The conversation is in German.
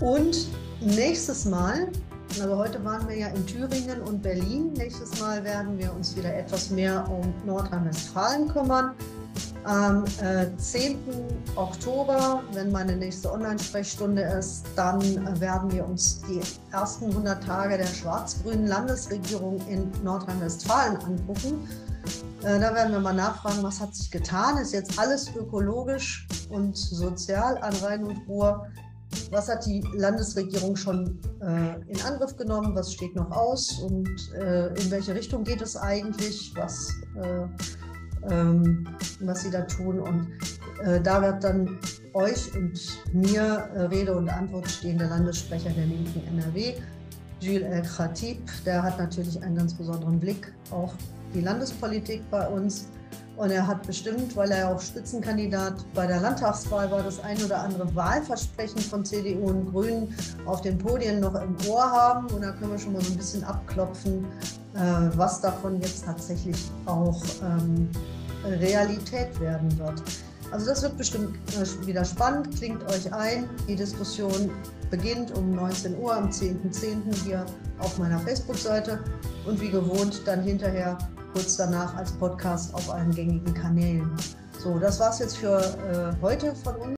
Und nächstes Mal, also heute waren wir ja in Thüringen und Berlin, nächstes Mal werden wir uns wieder etwas mehr um Nordrhein-Westfalen kümmern. Am äh, 10. Oktober, wenn meine nächste Online-Sprechstunde ist, dann äh, werden wir uns die ersten 100 Tage der schwarz-grünen Landesregierung in Nordrhein-Westfalen angucken. Äh, da werden wir mal nachfragen, was hat sich getan? Ist jetzt alles ökologisch und sozial an Rhein und Ruhr? Was hat die Landesregierung schon äh, in Angriff genommen? Was steht noch aus? Und äh, in welche Richtung geht es eigentlich? Was äh, ähm, was sie da tun. Und äh, da wird dann euch und mir äh, Rede und Antwort stehen der Landessprecher der linken NRW, Gilles El-Khatib. Der hat natürlich einen ganz besonderen Blick auf die Landespolitik bei uns. Und er hat bestimmt, weil er auch Spitzenkandidat bei der Landtagswahl war, das ein oder andere Wahlversprechen von CDU und Grünen auf den Podien noch im Ohr haben. Und da können wir schon mal so ein bisschen abklopfen, äh, was davon jetzt tatsächlich auch ähm, Realität werden wird. Also das wird bestimmt äh, wieder spannend. Klingt euch ein. Die Diskussion beginnt um 19 Uhr am 10.10. .10. hier auf meiner Facebook-Seite und wie gewohnt dann hinterher kurz danach als Podcast auf allen gängigen Kanälen. So, das war's jetzt für äh, heute von uns.